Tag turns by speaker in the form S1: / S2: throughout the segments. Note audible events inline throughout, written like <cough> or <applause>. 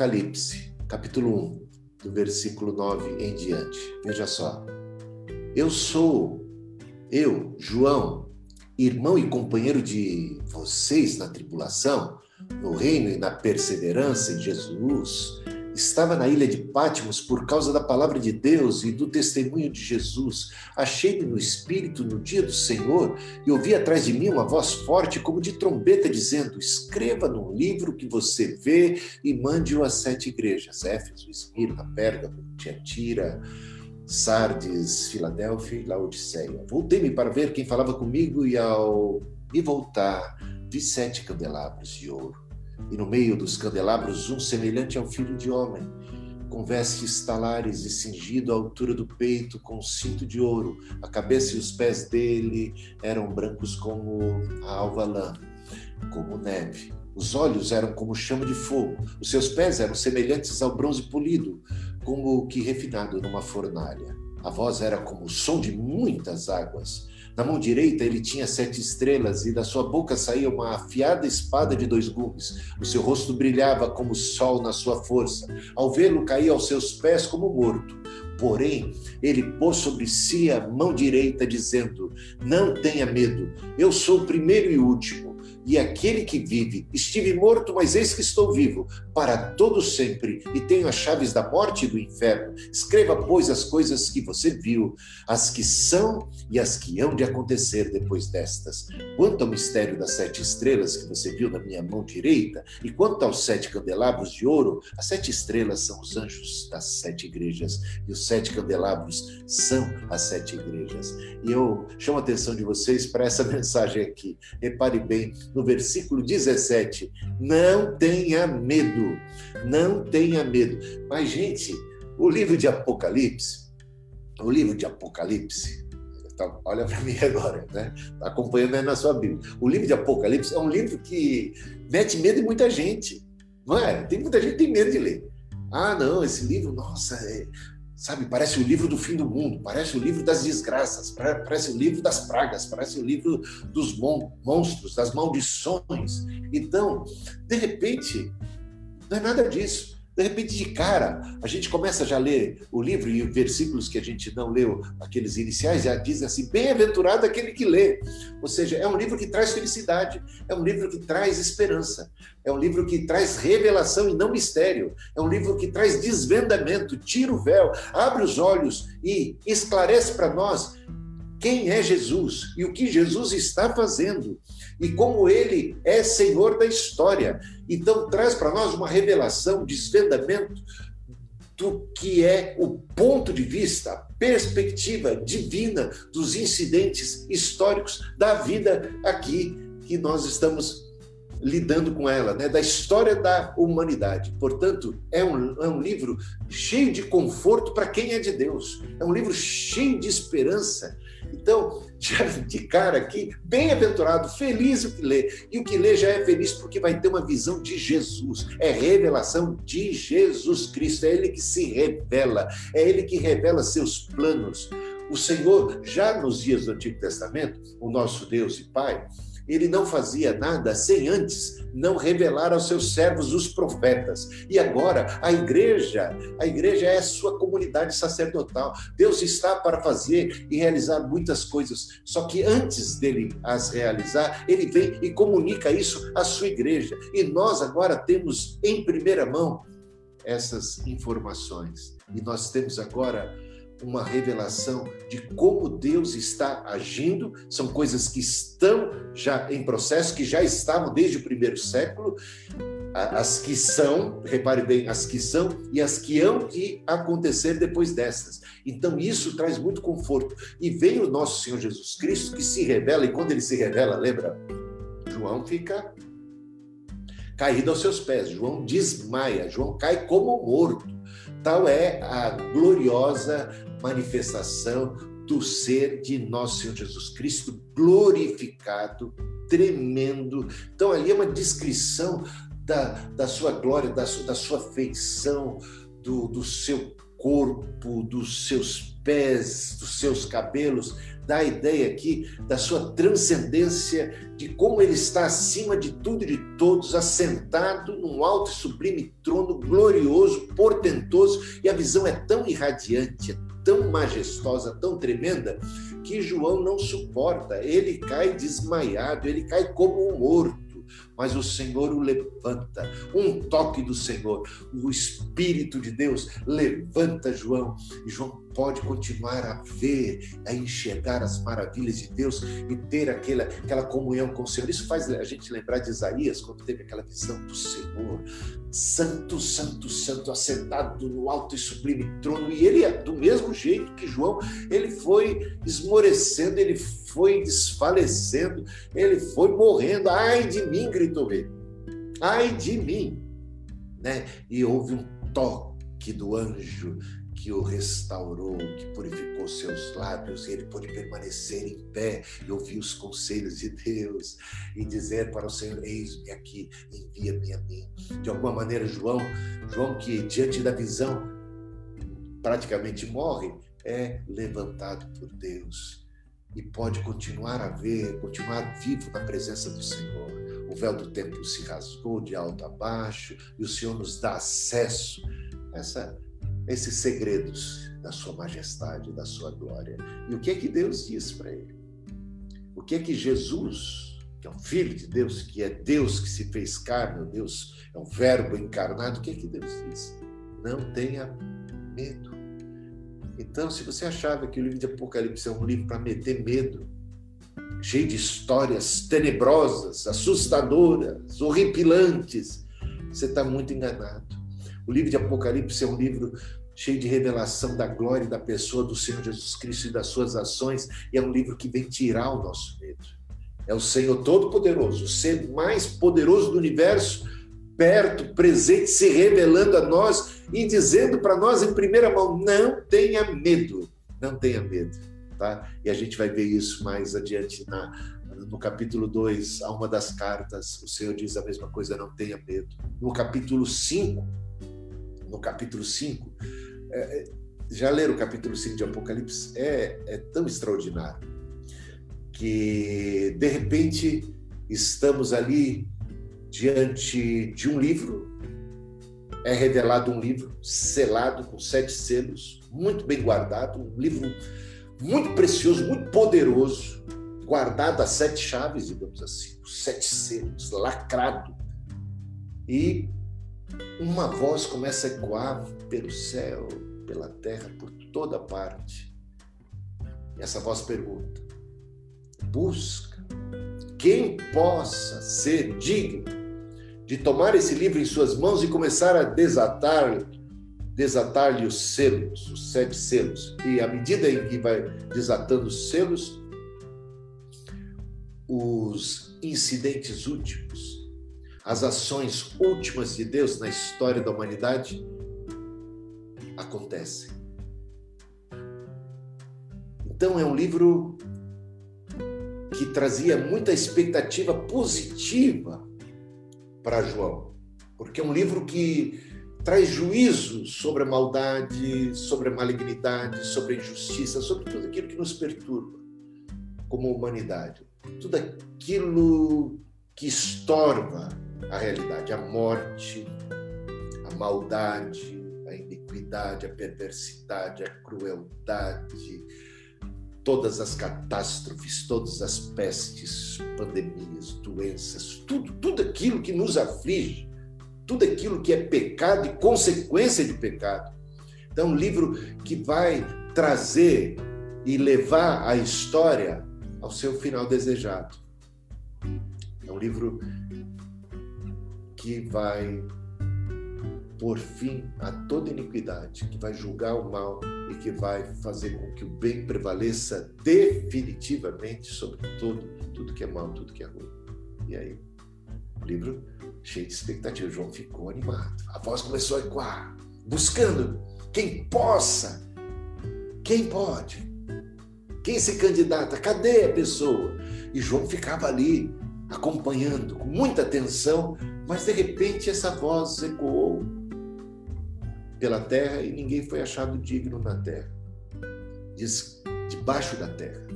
S1: Apocalipse, capítulo 1, do versículo 9 em diante. Veja só. Eu sou, eu, João, irmão e companheiro de vocês na tribulação, no reino e na perseverança em Jesus, Estava na ilha de Pátimos por causa da palavra de Deus e do testemunho de Jesus. Achei-me no Espírito no dia do Senhor e ouvi atrás de mim uma voz forte, como de trombeta, dizendo: Escreva num livro que você vê e mande-o às sete igrejas: Éfeso, Esmirna, Pérgamo, Tiatira, Sardes, Filadélfia e Laodiceia. Voltei-me para ver quem falava comigo e, ao me voltar, vi sete candelabros de ouro e no meio dos candelabros um semelhante ao filho de homem, com vestes talares e cingido à altura do peito com um cinto de ouro. A cabeça e os pés dele eram brancos como a alva lã, como neve. Os olhos eram como chama de fogo. Os seus pés eram semelhantes ao bronze polido, como o que refinado numa fornalha. A voz era como o som de muitas águas. Na mão direita ele tinha sete estrelas e da sua boca saía uma afiada espada de dois gumes. O seu rosto brilhava como o sol na sua força. Ao vê-lo, caía aos seus pés como morto. Porém, ele pôs sobre si a mão direita, dizendo: Não tenha medo, eu sou o primeiro e último e aquele que vive. Estive morto, mas eis que estou vivo, para todo sempre, e tenho as chaves da morte e do inferno. Escreva, pois, as coisas que você viu, as que são e as que hão de acontecer depois destas. Quanto ao mistério das sete estrelas que você viu na minha mão direita, e quanto aos sete candelabros de ouro, as sete estrelas são os anjos das sete igrejas, e os sete candelabros são as sete igrejas. E eu chamo a atenção de vocês para essa <laughs> mensagem aqui. Repare bem, no versículo 17. Não tenha medo, não tenha medo. Mas, gente, o livro de Apocalipse, o livro de Apocalipse, então, olha para mim <laughs> agora, né? Tá acompanhando aí na sua Bíblia. O livro de Apocalipse é um livro que mete medo em muita gente, não é? Tem muita gente que tem medo de ler. Ah, não, esse livro, nossa, é, Sabe, parece o livro do fim do mundo, parece o livro das desgraças, parece o livro das pragas, parece o livro dos mon monstros, das maldições. Então, de repente, não é nada disso. De repente, de cara, a gente começa já a ler o livro e versículos que a gente não leu, aqueles iniciais, já dizem assim: bem-aventurado aquele que lê. Ou seja, é um livro que traz felicidade, é um livro que traz esperança, é um livro que traz revelação e não mistério, é um livro que traz desvendamento, tira o véu, abre os olhos e esclarece para nós quem é Jesus e o que Jesus está fazendo e como ele é Senhor da história. Então, traz para nós uma revelação, desvendamento do que é o ponto de vista, a perspectiva divina dos incidentes históricos da vida aqui que nós estamos lidando com ela, né? da história da humanidade. Portanto, é um, é um livro cheio de conforto para quem é de Deus, é um livro cheio de esperança então, <laughs> de cara aqui, bem-aventurado, feliz o que lê. E o que lê já é feliz porque vai ter uma visão de Jesus. É revelação de Jesus Cristo. É Ele que se revela. É Ele que revela seus planos. O Senhor, já nos dias do Antigo Testamento, o nosso Deus e Pai, ele não fazia nada sem antes não revelar aos seus servos os profetas. E agora a igreja, a igreja é a sua comunidade sacerdotal. Deus está para fazer e realizar muitas coisas. Só que antes dele as realizar, ele vem e comunica isso à sua igreja. E nós agora temos em primeira mão essas informações. E nós temos agora uma revelação de como Deus está agindo, são coisas que estão já em processo, que já estavam desde o primeiro século, as que são, repare bem, as que são e as que hão de acontecer depois destas. Então isso traz muito conforto. E vem o nosso Senhor Jesus Cristo que se revela, e quando ele se revela, lembra? João fica caído aos seus pés, João desmaia, João cai como morto. Tal é a gloriosa manifestação do ser de nosso Senhor Jesus Cristo glorificado, tremendo. Então, ali é uma descrição da, da sua glória, da, da sua feição, do, do seu corpo, dos seus pés, dos seus cabelos, dá a ideia aqui da sua transcendência, de como ele está acima de tudo e de todos, assentado num alto e sublime trono glorioso, portentoso, e a visão é tão irradiante, é tão majestosa, tão tremenda, que João não suporta. Ele cai desmaiado, ele cai como um morto mas o Senhor o levanta. Um toque do Senhor, o Espírito de Deus levanta João, e João pode continuar a ver, a enxergar as maravilhas de Deus e ter aquela, aquela comunhão com o Senhor. Isso faz a gente lembrar de Isaías, quando teve aquela visão do Senhor, santo, santo, santo, assentado no alto e sublime trono. E ele, do mesmo jeito que João, ele foi esmorecendo, ele foi desfalecendo, ele foi morrendo. Ai de mim, gritou ele. Ai de mim. Né? E houve um toque do anjo que o restaurou, que purificou seus lábios, e ele pôde permanecer em pé e ouvir os conselhos de Deus e dizer para o Senhor: Eis-me aqui, envia-me a mim. De alguma maneira, João, João que diante da visão praticamente morre, é levantado por Deus e pode continuar a ver, continuar vivo na presença do Senhor. O véu do templo se rasgou de alto a baixo e o Senhor nos dá acesso essa esses segredos da sua majestade, da sua glória. E o que é que Deus diz para ele? O que é que Jesus, que é o Filho de Deus, que é Deus que se fez carne, Deus é o Verbo encarnado, o que é que Deus diz? Não tenha medo. Então, se você achava que o livro de Apocalipse é um livro para meter medo, cheio de histórias tenebrosas, assustadoras, horripilantes, você está muito enganado. O livro de Apocalipse é um livro cheio de revelação da glória e da pessoa do Senhor Jesus Cristo e das suas ações, e é um livro que vem tirar o nosso medo. É o Senhor Todo-Poderoso, o ser mais poderoso do universo, perto, presente, se revelando a nós e dizendo para nós em primeira mão: não tenha medo, não tenha medo. Tá? E a gente vai ver isso mais adiante na, no capítulo 2, a uma das cartas, o Senhor diz a mesma coisa: não tenha medo. No capítulo 5, no capítulo 5. É, é, já leram o capítulo 5 de Apocalipse? É, é tão extraordinário que, de repente, estamos ali diante de um livro, é revelado um livro selado com sete selos, muito bem guardado, um livro muito precioso, muito poderoso, guardado a sete chaves, digamos assim, sete selos, lacrado. E uma voz começa a ecoar pelo céu, pela terra, por toda parte. E essa voz pergunta: busca quem possa ser digno de tomar esse livro em suas mãos e começar a desatar desatar-lhe os selos, os sete selos. E à medida em que vai desatando os selos, os incidentes últimos as ações últimas de Deus na história da humanidade acontecem. Então é um livro que trazia muita expectativa positiva para João, porque é um livro que traz juízo sobre a maldade, sobre a malignidade, sobre a injustiça, sobre tudo aquilo que nos perturba como humanidade, tudo aquilo que estorva a realidade, a morte, a maldade, a iniquidade, a perversidade, a crueldade, todas as catástrofes, todas as pestes, pandemias, doenças, tudo, tudo aquilo que nos aflige, tudo aquilo que é pecado e consequência de pecado. Então, um livro que vai trazer e levar a história ao seu final desejado. É um livro que vai por fim a toda iniquidade, que vai julgar o mal e que vai fazer com que o bem prevaleça definitivamente sobre todo, tudo que é mal, tudo que é ruim. E aí, livro cheio de expectativa. João ficou animado. A voz começou a ecoar, buscando quem possa, quem pode, quem se candidata, cadê a pessoa? E João ficava ali acompanhando com muita atenção mas de repente essa voz ecoou pela terra e ninguém foi achado digno na terra. Diz debaixo da terra.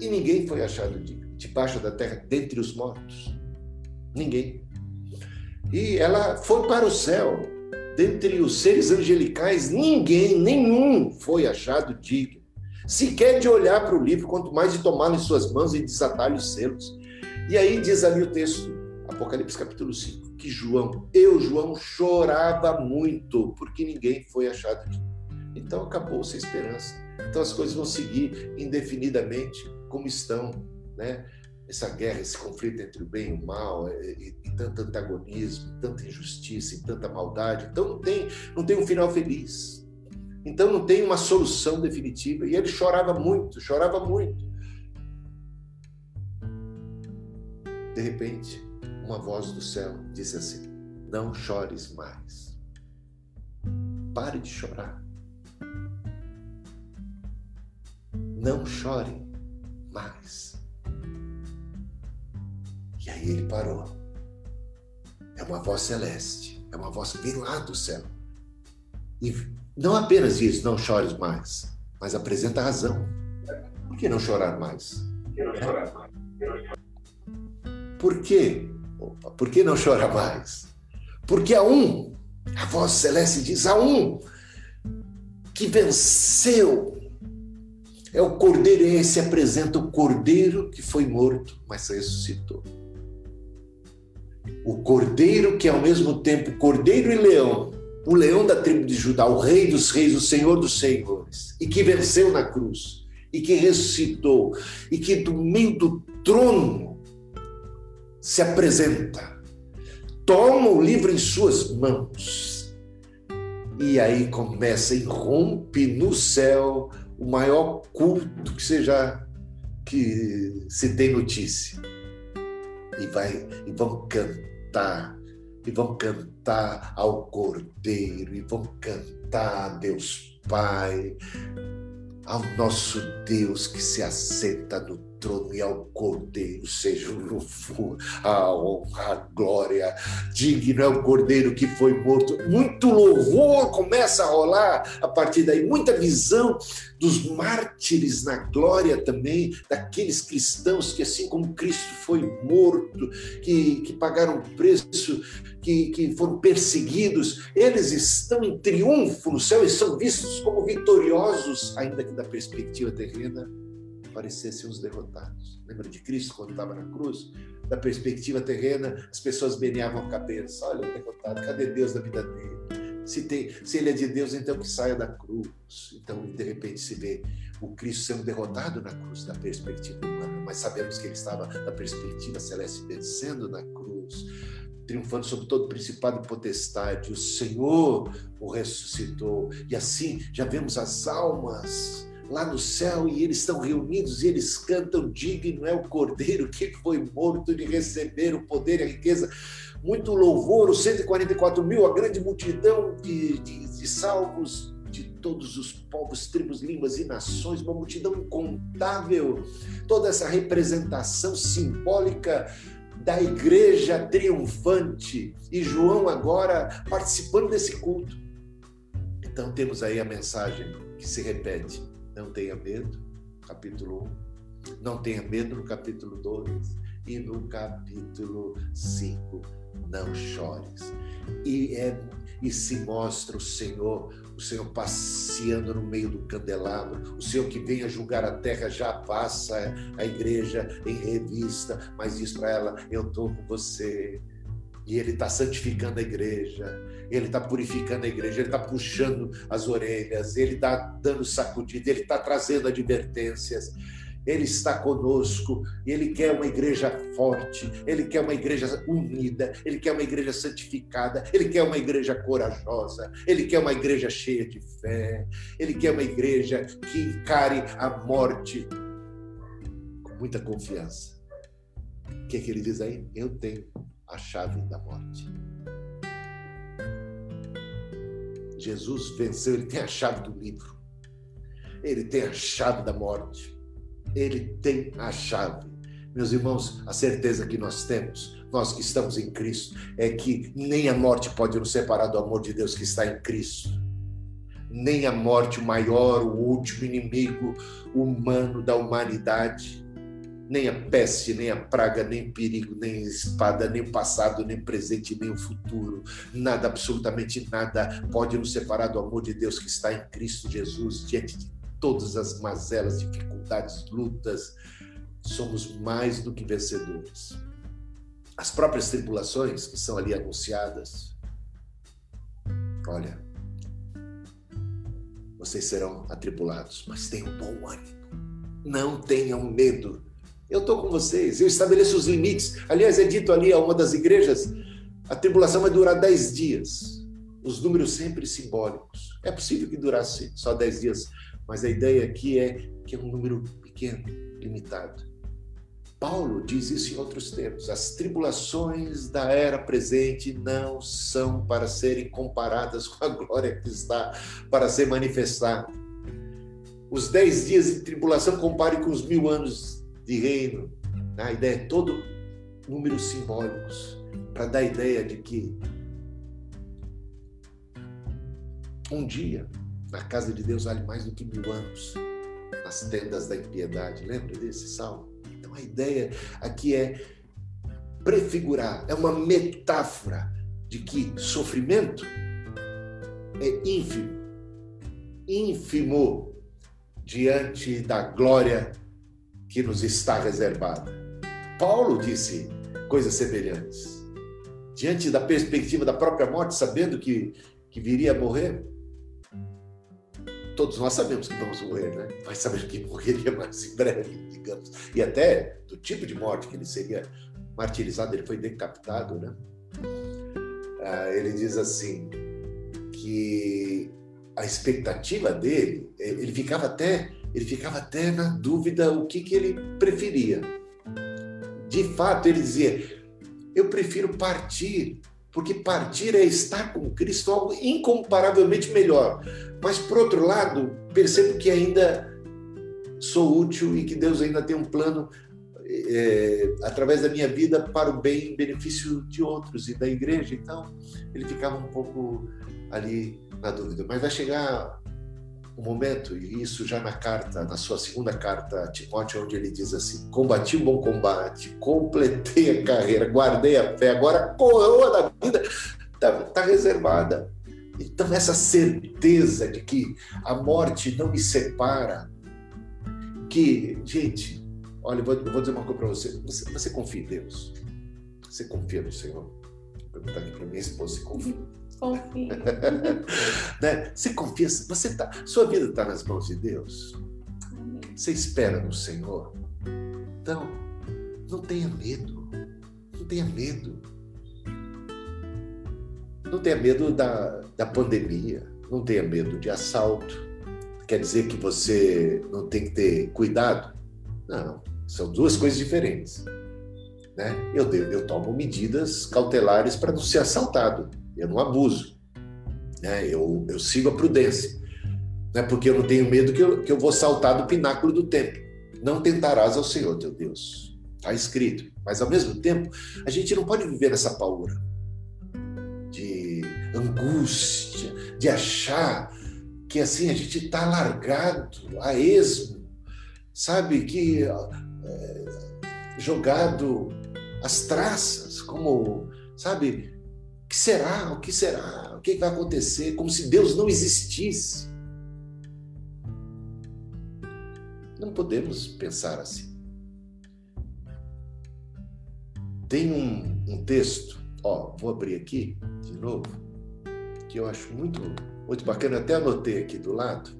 S1: E ninguém foi achado debaixo da terra, dentre os mortos. Ninguém. E ela foi para o céu. Dentre os seres angelicais, ninguém, nenhum foi achado digno. Sequer de olhar para o livro, quanto mais de tomá-lo em suas mãos e desatar-lhe os selos. E aí diz ali o texto, Apocalipse capítulo 5, que João, eu, João, chorava muito, porque ninguém foi achado digno. Então acabou-se a esperança. Então as coisas vão seguir indefinidamente como estão, né? Essa guerra, esse conflito entre o bem e o mal, e, e, e tanto antagonismo, tanta injustiça e tanta maldade. Então não tem, não tem um final feliz. Então não tem uma solução definitiva. E ele chorava muito, chorava muito. De repente, uma voz do céu disse assim: Não chores mais. Pare de chorar. Não chore mais. E aí ele parou. É uma voz celeste, é uma voz que vem lá do céu. E não apenas diz não chores mais, mas apresenta a razão. Por que não chorar mais? Por que? Opa, por que não chorar mais? Porque há um, a voz celeste diz, há um que venceu é o cordeiro, e se apresenta o cordeiro que foi morto, mas ressuscitou. O cordeiro que é ao mesmo tempo cordeiro e leão, o leão da tribo de Judá, o rei dos reis, o senhor dos senhores, e que venceu na cruz, e que ressuscitou, e que do meio do trono se apresenta, toma o livro em suas mãos, e aí começa, irrompe no céu o maior culto que seja que se tem notícia. E vai e vão cantar, e vão cantar ao Cordeiro, e vão cantar a Deus Pai, ao nosso Deus que se assenta no trono e ao Cordeiro seja o louvor, a honra, a glória. Digno é o Cordeiro que foi morto. Muito louvor começa a rolar a partir daí, muita visão dos mártires na glória também, daqueles cristãos que, assim como Cristo foi morto, que, que pagaram preço, que, que foram perseguidos, eles estão em triunfo no céu e são vistos como vitoriosos, ainda que da perspectiva terrena parecessem os derrotados. Lembra de Cristo quando estava na cruz? Da perspectiva terrena, as pessoas meneavam a cabeça. Olha o derrotado, cadê Deus na vida dele? Se, tem, se ele é de Deus, então que saia da cruz. Então, de repente, se vê o Cristo sendo derrotado na cruz, da perspectiva humana, mas sabemos que ele estava na perspectiva celeste, vencendo na cruz, triunfando sobre todo principado e potestade. O Senhor o ressuscitou. E assim já vemos as almas lá no céu e eles estão reunidos e eles cantam: Digno é o Cordeiro que foi morto de receber o poder e a riqueza. Muito louvor, os 144 mil, a grande multidão de, de, de salvos de todos os povos, tribos, línguas e nações, uma multidão incontável. Toda essa representação simbólica da igreja triunfante e João agora participando desse culto. Então temos aí a mensagem que se repete não tenha medo, capítulo 1. Não tenha medo no capítulo 2. E no capítulo 5, não chores. E, é, e se mostra o Senhor, o Senhor passeando no meio do candelabro, o Senhor que vem a julgar a terra já passa a igreja em revista, mas diz para ela: Eu estou com você e ele está santificando a igreja, ele está purificando a igreja, ele está puxando as orelhas, ele está dando sacudida, ele está trazendo advertências. Ele está conosco, ele quer uma igreja forte, ele quer uma igreja unida, ele quer uma igreja santificada, ele quer uma igreja corajosa, ele quer uma igreja cheia de fé, ele quer uma igreja que encare a morte com muita confiança. O que, é que ele diz aí? Eu tenho a chave da morte. Jesus venceu, ele tem a chave do livro. Ele tem a chave da morte. Ele tem a chave. Meus irmãos, a certeza que nós temos, nós que estamos em Cristo, é que nem a morte pode nos separar do amor de Deus que está em Cristo. Nem a morte, o maior, o último inimigo humano da humanidade, nem a peste, nem a praga, nem perigo, nem espada, nem o passado, nem o presente, nem o futuro. Nada, absolutamente nada, pode nos separar do amor de Deus que está em Cristo Jesus, diante de todas as mazelas, dificuldades, lutas. Somos mais do que vencedores. As próprias tribulações que são ali anunciadas, olha, vocês serão atribulados, mas tenham bom ânimo. Não tenham medo eu estou com vocês, eu estabeleço os limites. Aliás, é dito ali a uma das igrejas: a tribulação vai durar dez dias. Os números sempre simbólicos. É possível que durasse só dez dias, mas a ideia aqui é que é um número pequeno, limitado. Paulo diz isso em outros termos. As tribulações da era presente não são para serem comparadas com a glória que está para ser manifestada. Os dez dias de tribulação compare com os mil anos de reino. A ideia é todo números simbólicos para dar a ideia de que um dia na casa de Deus vale mais do que mil anos nas tendas da impiedade. Lembra desse salmo? Então a ideia aqui é prefigurar, é uma metáfora de que sofrimento é ínfimo, ínfimo diante da glória que nos está reservada. Paulo disse coisas semelhantes. Diante da perspectiva da própria morte, sabendo que, que viria a morrer, todos nós sabemos que vamos morrer, né? Mas sabemos que morreria mais em breve, digamos. E até do tipo de morte que ele seria martirizado, ele foi decapitado, né? Ah, ele diz assim que a expectativa dele, ele ficava até ele ficava até na dúvida o que, que ele preferia. De fato, ele dizia: Eu prefiro partir, porque partir é estar com Cristo algo incomparavelmente melhor. Mas, por outro lado, percebo que ainda sou útil e que Deus ainda tem um plano é, através da minha vida para o bem e benefício de outros e da igreja. Então, ele ficava um pouco ali na dúvida. Mas vai chegar um momento, e isso já na carta, na sua segunda carta a Timóteo, onde ele diz assim: Combati o bom combate, completei a carreira, guardei a fé, agora a coroa da vida está tá reservada. Então, essa certeza de que a morte não me separa, que, gente, olha, eu vou, vou dizer uma coisa para você. você: você confia em Deus? Você confia no Senhor? Vou perguntar aqui para minha esposa: se confia?
S2: Confio. <laughs>
S1: né? Você confia, você tá, sua vida está nas mãos de Deus. Você espera no Senhor. Então, não tenha medo. Não tenha medo. Não tenha medo da, da pandemia. Não tenha medo de assalto. Quer dizer que você não tem que ter cuidado? Não. São duas coisas diferentes. Né? Eu, eu tomo medidas cautelares para não ser assaltado eu não abuso, né? eu, eu sigo a prudência, né? porque eu não tenho medo que eu, que eu vou saltar do pináculo do templo. Não tentarás ao Senhor teu Deus. Está escrito. Mas ao mesmo tempo, a gente não pode viver nessa paura de angústia, de achar que assim a gente está largado a esmo, sabe? Que é, jogado às traças, como, sabe, que será? O que será? O que vai acontecer? Como se Deus não existisse. Não podemos pensar assim. Tem um, um texto, ó, vou abrir aqui de novo, que eu acho muito, muito bacana. Eu até anotei aqui do lado.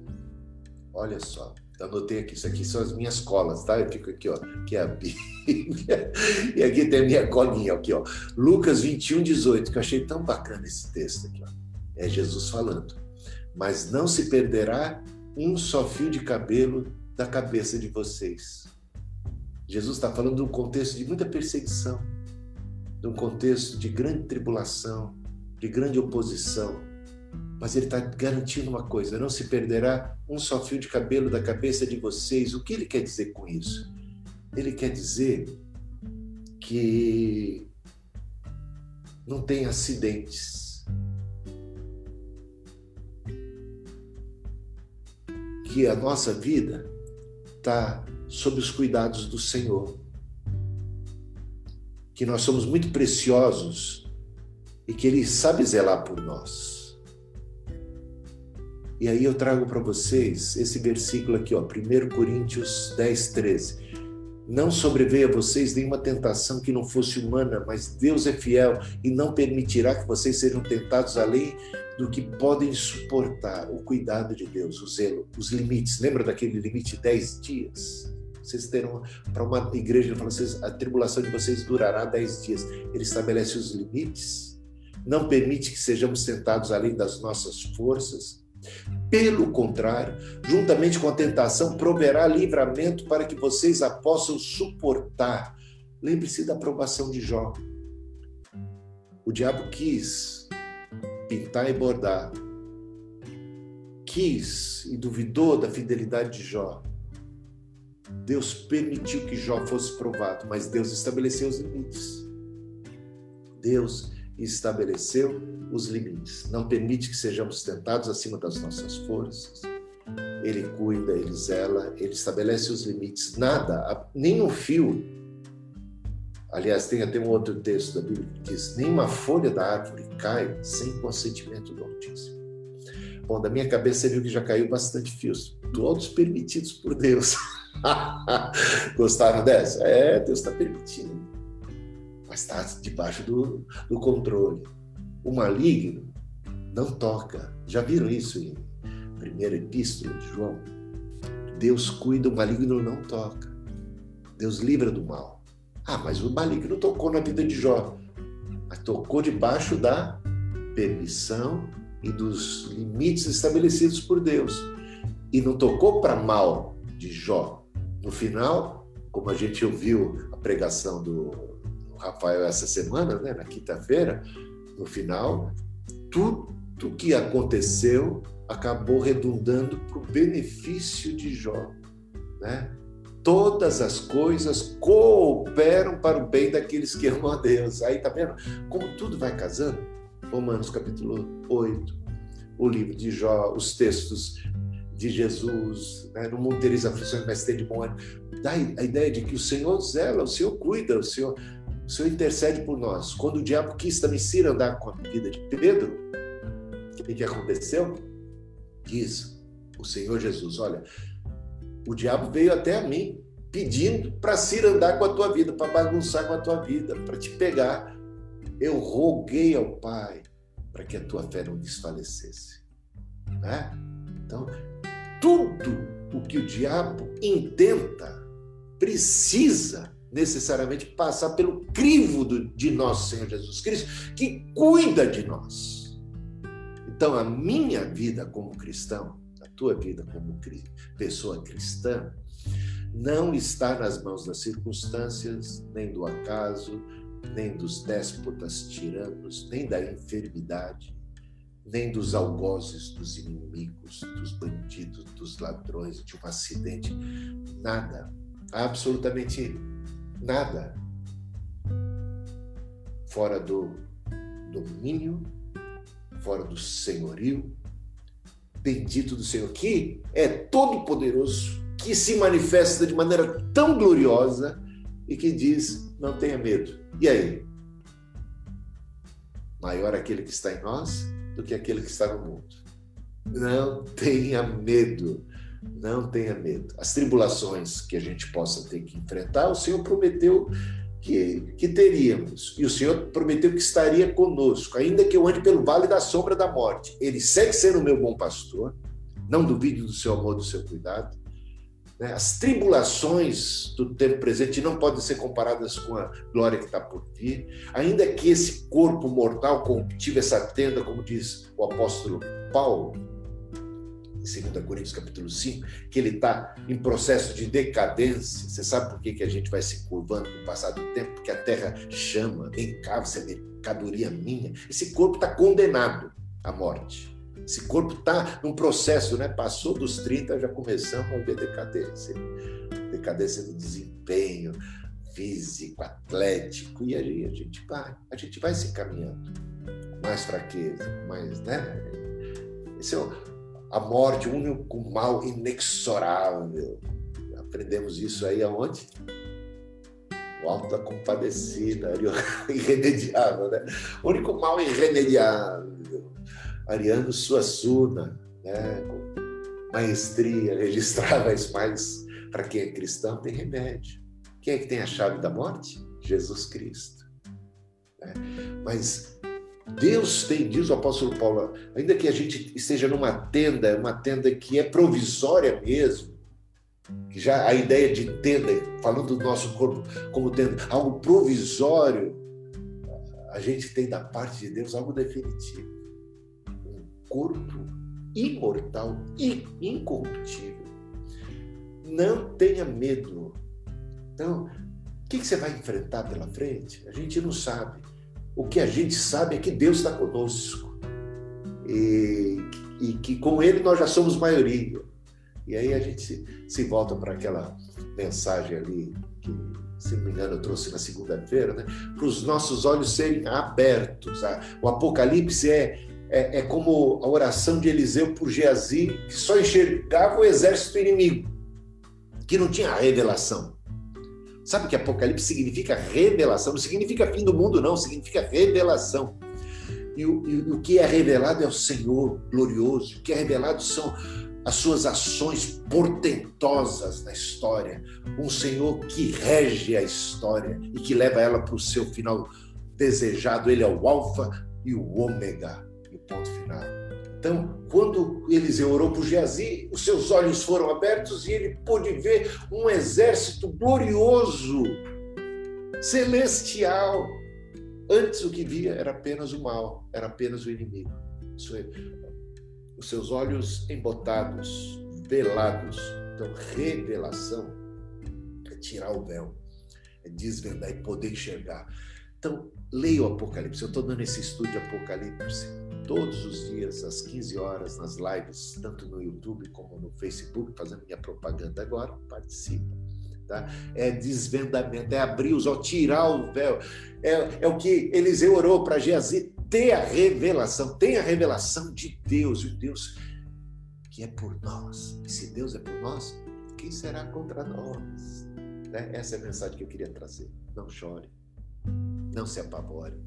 S1: Olha só. Anotei aqui, isso aqui são as minhas colas, tá? Eu fico aqui, ó, que é a Bíblia. <laughs> E aqui tem a minha colinha, aqui, ó. Lucas 21, 18, que eu achei tão bacana esse texto aqui, ó. É Jesus falando. Mas não se perderá um só fio de cabelo da cabeça de vocês. Jesus está falando de um contexto de muita perseguição, de um contexto de grande tribulação, de grande oposição, mas ele está garantindo uma coisa: não se perderá um só fio de cabelo da cabeça de vocês. O que ele quer dizer com isso? Ele quer dizer que não tem acidentes, que a nossa vida está sob os cuidados do Senhor. que nós somos muito preciosos e que Ele sabe zelar por nós. E aí eu trago para vocês esse versículo aqui, ó, 1 Coríntios 10, 13. Não sobreveia a vocês nenhuma tentação que não fosse humana, mas Deus é fiel e não permitirá que vocês sejam tentados além do que podem suportar. O cuidado de Deus, o zelo, os limites. Lembra daquele limite de 10 dias? Vocês terão, para uma igreja, fala assim, a tribulação de vocês durará 10 dias. Ele estabelece os limites, não permite que sejamos tentados além das nossas forças pelo contrário, juntamente com a tentação, proverá livramento para que vocês a possam suportar. Lembre-se da aprovação de Jó. O diabo quis pintar e bordar, quis e duvidou da fidelidade de Jó. Deus permitiu que Jó fosse provado, mas Deus estabeleceu os limites. Deus estabeleceu os limites. Não permite que sejamos tentados acima das nossas forças. Ele cuida, ele zela, ele estabelece os limites. Nada, nenhum fio. Aliás, tem até um outro texto da Bíblia que diz: nenhuma folha da árvore cai sem consentimento do Altíssimo. Bom, da minha cabeça você viu que já caiu bastante fios, todos permitidos por Deus. <laughs> Gostaram dessa? É, Deus está permitindo mas está debaixo do, do controle. O maligno não toca. Já viram isso em primeira epístola de João? Deus cuida, o maligno não toca. Deus livra do mal. Ah, mas o maligno tocou na vida de Jó. Mas tocou debaixo da permissão e dos limites estabelecidos por Deus. E não tocou para mal de Jó. No final, como a gente ouviu a pregação do Rafael essa semana, né, na quinta-feira, no final, tudo que aconteceu acabou redundando para o benefício de Jó. Né? Todas as coisas cooperam para o bem daqueles que amam a Deus. Aí tá vendo como tudo vai casando? Romanos capítulo 8, o livro de Jó, os textos de Jesus, né? no mundo tereis aflições, mas tem de bom ânimo. Dá a ideia de que o Senhor zela, o Senhor cuida, o Senhor o Senhor intercede por nós. Quando o diabo quis também se andar com a vida de Pedro, o que, aconteceu? Diz o Senhor Jesus: Olha, o diabo veio até a mim pedindo para se andar com a tua vida, para bagunçar com a tua vida, para te pegar. Eu roguei ao Pai para que a tua fé não desfalecesse. Né? Então, tudo o que o diabo intenta, precisa necessariamente passar pelo crivo do, de nosso Senhor Jesus Cristo, que cuida de nós. Então, a minha vida como cristão, a tua vida como pessoa cristã, não está nas mãos das circunstâncias, nem do acaso, nem dos déspotas tiranos, nem da enfermidade, nem dos algozes dos inimigos, dos bandidos, dos ladrões, de um acidente. Nada, absolutamente nada fora do domínio, fora do senhorio, bendito do Senhor, que é todo-poderoso, que se manifesta de maneira tão gloriosa e que diz: não tenha medo. E aí? Maior aquele que está em nós do que aquele que está no mundo. Não tenha medo. Não tenha medo. As tribulações que a gente possa ter que enfrentar, o Senhor prometeu que, que teríamos. E o Senhor prometeu que estaria conosco, ainda que eu ande pelo vale da sombra da morte. Ele segue sendo o meu bom pastor. Não duvide do seu amor, do seu cuidado. Né? As tribulações do tempo presente não podem ser comparadas com a glória que está por vir. Ainda que esse corpo mortal corruptível, essa tenda, como diz o apóstolo Paulo, em 2 Coríntios capítulo 5, que ele está em processo de decadência. Você sabe por que, que a gente vai se curvando com o passar do tempo? Porque a terra chama, vem cá, você é mercadoria minha. Esse corpo está condenado à morte. Esse corpo está num processo, né? Passou dos 30, já começamos a ver decadência. Decadência do desempenho físico, atlético, e aí a gente vai, a gente vai se encaminhando. Mais fraqueza, mais, né? Esse é o, a morte, o único mal inexorável. Aprendemos isso aí aonde? O alto da compadecida, <laughs> irremediável, né? O único mal irremediável. Ariano Suassuna, né? com maestria, <laughs> registrava isso mais para quem é cristão, tem remédio. Quem é que tem a chave da morte? Jesus Cristo. Né? Mas Deus tem, diz o apóstolo Paulo, ainda que a gente esteja numa tenda, uma tenda que é provisória mesmo, que já a ideia de tenda, falando do nosso corpo como tenda, algo provisório, a gente tem da parte de Deus algo definitivo. Um corpo imortal e incorruptível. Não tenha medo. Então, o que você vai enfrentar pela frente? A gente não sabe. O que a gente sabe é que Deus está conosco. E, e que com Ele nós já somos maioria. E aí a gente se, se volta para aquela mensagem ali que, se não me engano, eu trouxe na segunda-feira, né? para os nossos olhos serem abertos. O Apocalipse é, é, é, como a oração de Eliseu por Geazi, que só enxergava o exército inimigo, que não tinha revelação. Sabe que Apocalipse significa revelação? Não significa fim do mundo, não, significa revelação. E o, e o que é revelado é o Senhor glorioso. O que é revelado são as suas ações portentosas na história, um Senhor que rege a história e que leva ela para o seu final desejado. Ele é o Alfa e o Ômega, o ponto final. Então, quando Eliseu orou por Geazi, os seus olhos foram abertos e ele pôde ver um exército glorioso, celestial. Antes o que via era apenas o mal, era apenas o inimigo. É, os seus olhos embotados, velados. Então, revelação é tirar o véu, é desvendar e poder enxergar. Então, leia o Apocalipse. Eu estou dando esse estudo de Apocalipse todos os dias, às 15 horas, nas lives, tanto no YouTube como no Facebook, fazendo minha propaganda agora. Participa. Tá? É desvendamento, é abrir os olhos, tirar o véu. É, é o que Eliseu orou para Geazi ter a revelação, tem a revelação de Deus, o Deus que é por nós. E se Deus é por nós, quem será contra nós? Né? Essa é a mensagem que eu queria trazer. Não chore, não se apavore,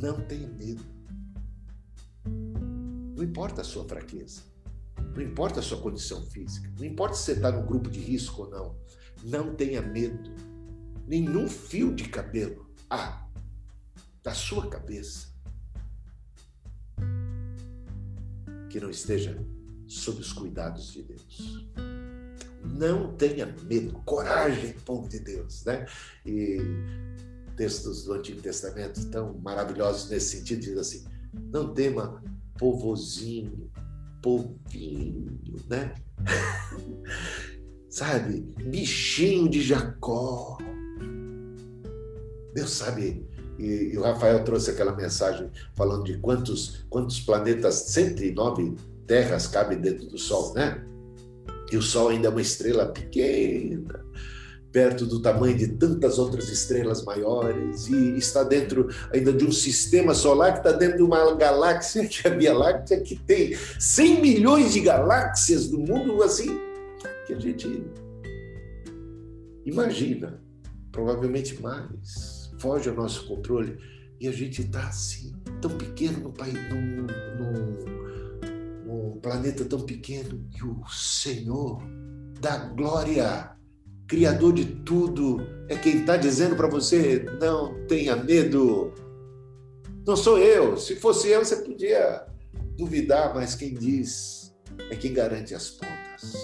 S1: não tenha medo. Não importa a sua fraqueza, não importa a sua condição física, não importa se você está no grupo de risco ou não, não tenha medo. Nenhum fio de cabelo há da sua cabeça que não esteja sob os cuidados de Deus. Não tenha medo, coragem, povo de Deus, né? E textos do Antigo Testamento tão maravilhosos nesse sentido diz assim: não tema povozinho, povinho, né? <laughs> Sabe, bichinho de Jacó. Deus sabe e, e, o Rafael trouxe aquela mensagem falando de quantos, quantos planetas, 109 terras cabem dentro do Sol, né? E o Sol ainda é uma estrela pequena, perto do tamanho de tantas outras estrelas maiores, e está dentro ainda de um sistema solar que está dentro de uma galáxia, que é a Via Láctea, que tem 100 milhões de galáxias no mundo, assim, que a gente imagina, provavelmente mais foge ao nosso controle e a gente está assim, tão pequeno no país, num, planeta tão pequeno e o Senhor da glória, Criador de tudo, é quem está dizendo para você: não tenha medo. Não sou eu. Se fosse eu, você podia duvidar, mas quem diz é quem garante as pontas.